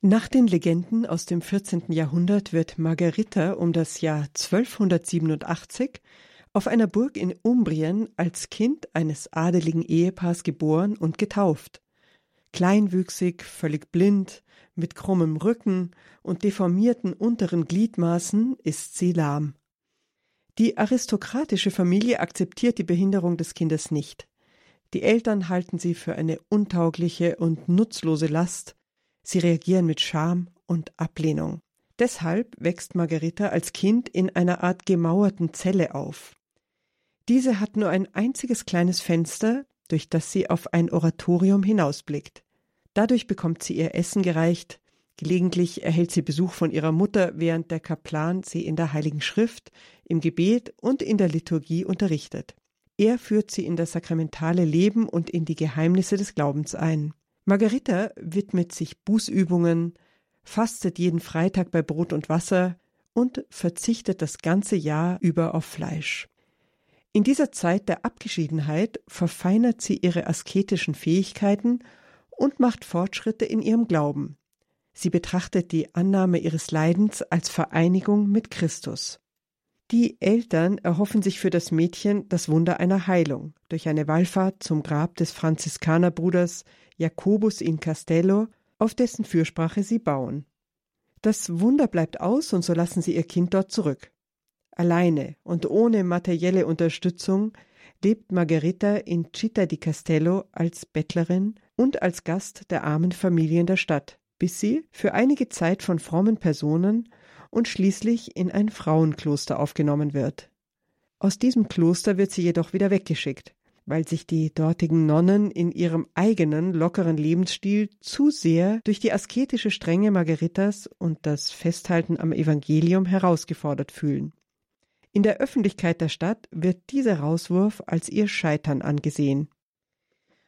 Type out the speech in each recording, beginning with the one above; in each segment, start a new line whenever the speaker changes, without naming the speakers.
Nach den Legenden aus dem 14. Jahrhundert wird Margherita um das Jahr 1287 auf einer Burg in Umbrien als Kind eines adeligen Ehepaars geboren und getauft. Kleinwüchsig, völlig blind, mit krummem Rücken und deformierten unteren Gliedmaßen ist sie lahm. Die aristokratische Familie akzeptiert die Behinderung des Kindes nicht. Die Eltern halten sie für eine untaugliche und nutzlose Last Sie reagieren mit Scham und Ablehnung. Deshalb wächst Margarita als Kind in einer Art gemauerten Zelle auf. Diese hat nur ein einziges kleines Fenster, durch das sie auf ein Oratorium hinausblickt. Dadurch bekommt sie ihr Essen gereicht, gelegentlich erhält sie Besuch von ihrer Mutter, während der Kaplan sie in der Heiligen Schrift, im Gebet und in der Liturgie unterrichtet. Er führt sie in das sakramentale Leben und in die Geheimnisse des Glaubens ein. Margarita widmet sich Bußübungen, fastet jeden Freitag bei Brot und Wasser und verzichtet das ganze Jahr über auf Fleisch. In dieser Zeit der Abgeschiedenheit verfeinert sie ihre asketischen Fähigkeiten und macht Fortschritte in ihrem Glauben. Sie betrachtet die Annahme ihres Leidens als Vereinigung mit Christus. Die Eltern erhoffen sich für das Mädchen das Wunder einer Heilung durch eine Wallfahrt zum Grab des Franziskanerbruders Jakobus in Castello, auf dessen Fürsprache sie bauen. Das Wunder bleibt aus und so lassen sie ihr Kind dort zurück. Alleine und ohne materielle Unterstützung lebt Margherita in Città di Castello als Bettlerin und als Gast der armen Familien der Stadt, bis sie für einige Zeit von frommen Personen und schließlich in ein Frauenkloster aufgenommen wird. Aus diesem Kloster wird sie jedoch wieder weggeschickt, weil sich die dortigen Nonnen in ihrem eigenen lockeren Lebensstil zu sehr durch die asketische Strenge Margaritas und das Festhalten am Evangelium herausgefordert fühlen. In der Öffentlichkeit der Stadt wird dieser Rauswurf als ihr Scheitern angesehen.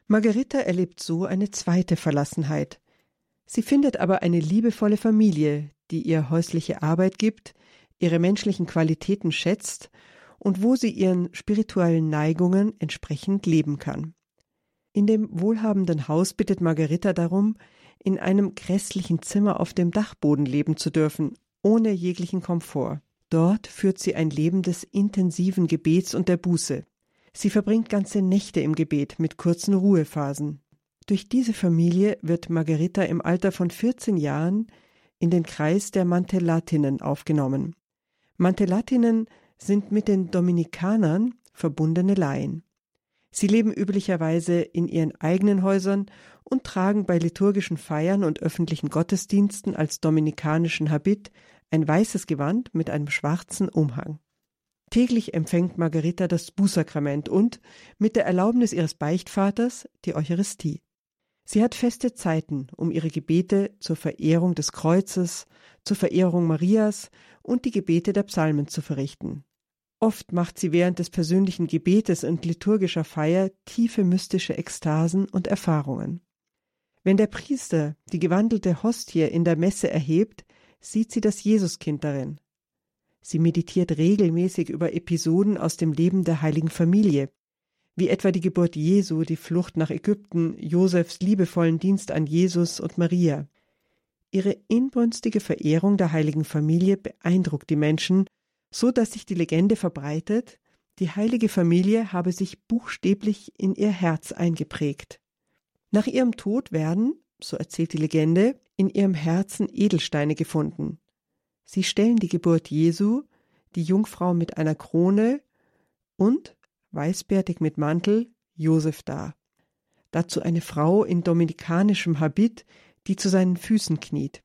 Margarita erlebt so eine zweite Verlassenheit. Sie findet aber eine liebevolle Familie, die ihr häusliche Arbeit gibt, ihre menschlichen Qualitäten schätzt und wo sie ihren spirituellen Neigungen entsprechend leben kann. In dem wohlhabenden Haus bittet Margarita darum, in einem grässlichen Zimmer auf dem Dachboden leben zu dürfen, ohne jeglichen Komfort. Dort führt sie ein Leben des intensiven Gebets und der Buße. Sie verbringt ganze Nächte im Gebet mit kurzen Ruhephasen. Durch diese Familie wird Margarita im Alter von 14 Jahren in den Kreis der Mantellatinnen aufgenommen. Mantellatinnen sind mit den Dominikanern verbundene Laien. Sie leben üblicherweise in ihren eigenen Häusern und tragen bei liturgischen Feiern und öffentlichen Gottesdiensten als dominikanischen Habit ein weißes Gewand mit einem schwarzen Umhang. Täglich empfängt Margarita das Bußsakrament und, mit der Erlaubnis ihres Beichtvaters, die Eucharistie. Sie hat feste Zeiten, um ihre Gebete zur Verehrung des Kreuzes, zur Verehrung Marias und die Gebete der Psalmen zu verrichten. Oft macht sie während des persönlichen Gebetes und liturgischer Feier tiefe mystische Ekstasen und Erfahrungen. Wenn der Priester die gewandelte Hostie in der Messe erhebt, sieht sie das Jesuskind darin. Sie meditiert regelmäßig über Episoden aus dem Leben der heiligen Familie, wie etwa die Geburt Jesu, die Flucht nach Ägypten, Josefs liebevollen Dienst an Jesus und Maria. Ihre inbrünstige Verehrung der heiligen Familie beeindruckt die Menschen so dass sich die Legende verbreitet, die heilige Familie habe sich buchstäblich in ihr Herz eingeprägt. Nach ihrem Tod werden, so erzählt die Legende, in ihrem Herzen Edelsteine gefunden. Sie stellen die Geburt Jesu, die Jungfrau mit einer Krone und, weißbärtig mit Mantel, Josef dar. Dazu eine Frau in dominikanischem Habit, die zu seinen Füßen kniet.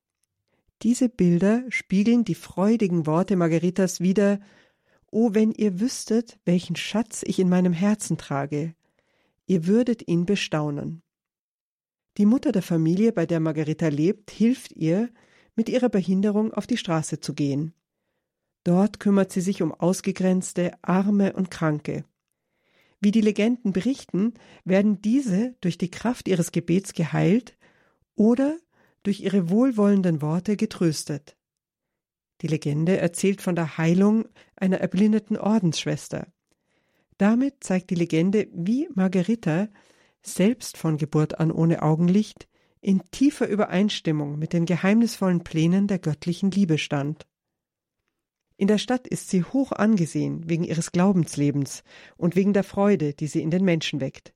Diese Bilder spiegeln die freudigen Worte Margaritas wider O wenn ihr wüsstet, welchen Schatz ich in meinem Herzen trage, ihr würdet ihn bestaunen. Die Mutter der Familie, bei der Margarita lebt, hilft ihr, mit ihrer Behinderung auf die Straße zu gehen. Dort kümmert sie sich um Ausgegrenzte, Arme und Kranke. Wie die Legenden berichten, werden diese durch die Kraft ihres Gebets geheilt oder durch ihre wohlwollenden Worte getröstet. Die Legende erzählt von der Heilung einer erblindeten Ordensschwester. Damit zeigt die Legende, wie Margherita, selbst von Geburt an ohne Augenlicht, in tiefer Übereinstimmung mit den geheimnisvollen Plänen der göttlichen Liebe stand. In der Stadt ist sie hoch angesehen wegen ihres Glaubenslebens und wegen der Freude, die sie in den Menschen weckt.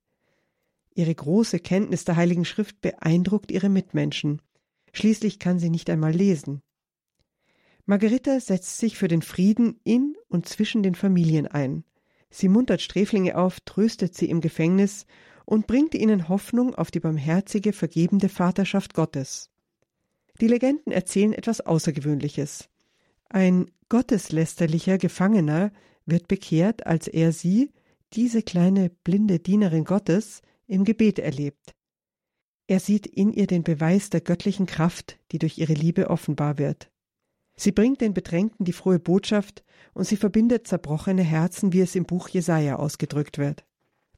Ihre große Kenntnis der Heiligen Schrift beeindruckt ihre Mitmenschen. Schließlich kann sie nicht einmal lesen. Margarita setzt sich für den Frieden in und zwischen den Familien ein. Sie muntert Sträflinge auf, tröstet sie im Gefängnis und bringt ihnen Hoffnung auf die barmherzige, vergebende Vaterschaft Gottes. Die Legenden erzählen etwas Außergewöhnliches. Ein gotteslästerlicher Gefangener wird bekehrt, als er sie, diese kleine blinde Dienerin Gottes, im Gebet erlebt. Er sieht in ihr den Beweis der göttlichen Kraft, die durch ihre Liebe offenbar wird. Sie bringt den Bedrängten die frohe Botschaft und sie verbindet zerbrochene Herzen, wie es im Buch Jesaja ausgedrückt wird.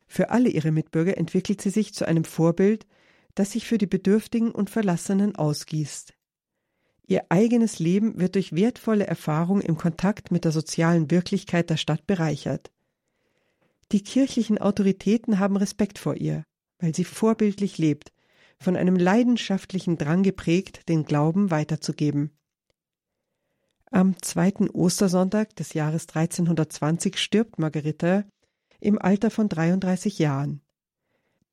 Für alle ihre Mitbürger entwickelt sie sich zu einem Vorbild, das sich für die Bedürftigen und Verlassenen ausgießt. Ihr eigenes Leben wird durch wertvolle Erfahrung im Kontakt mit der sozialen Wirklichkeit der Stadt bereichert. Die kirchlichen Autoritäten haben Respekt vor ihr, weil sie vorbildlich lebt, von einem leidenschaftlichen Drang geprägt, den Glauben weiterzugeben. Am zweiten Ostersonntag des Jahres 1320 stirbt Margarita im Alter von 33 Jahren.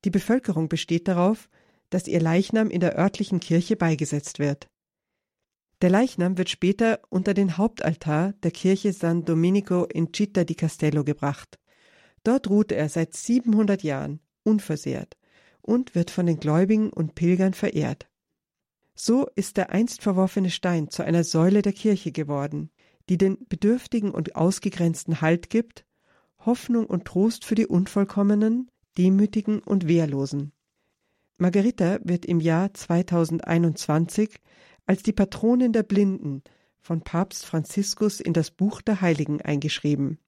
Die Bevölkerung besteht darauf, dass ihr Leichnam in der örtlichen Kirche beigesetzt wird. Der Leichnam wird später unter den Hauptaltar der Kirche San Domenico in Città di Castello gebracht. Dort ruht er seit 700 Jahren unversehrt und wird von den Gläubigen und Pilgern verehrt. So ist der einst verworfene Stein zu einer Säule der Kirche geworden, die den Bedürftigen und Ausgegrenzten Halt gibt, Hoffnung und Trost für die Unvollkommenen, Demütigen und Wehrlosen. Margarita wird im Jahr 2021 als die Patronin der Blinden von Papst Franziskus in das Buch der Heiligen eingeschrieben.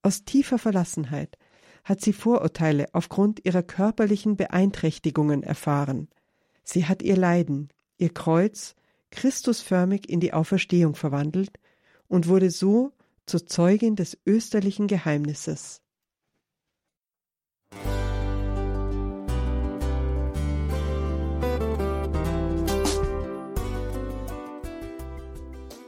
Aus tiefer Verlassenheit hat sie Vorurteile aufgrund ihrer körperlichen Beeinträchtigungen erfahren. Sie hat ihr Leiden, ihr Kreuz, Christusförmig in die Auferstehung verwandelt und wurde so zur Zeugin des österlichen Geheimnisses.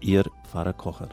Ihr Pfarrer Kocher.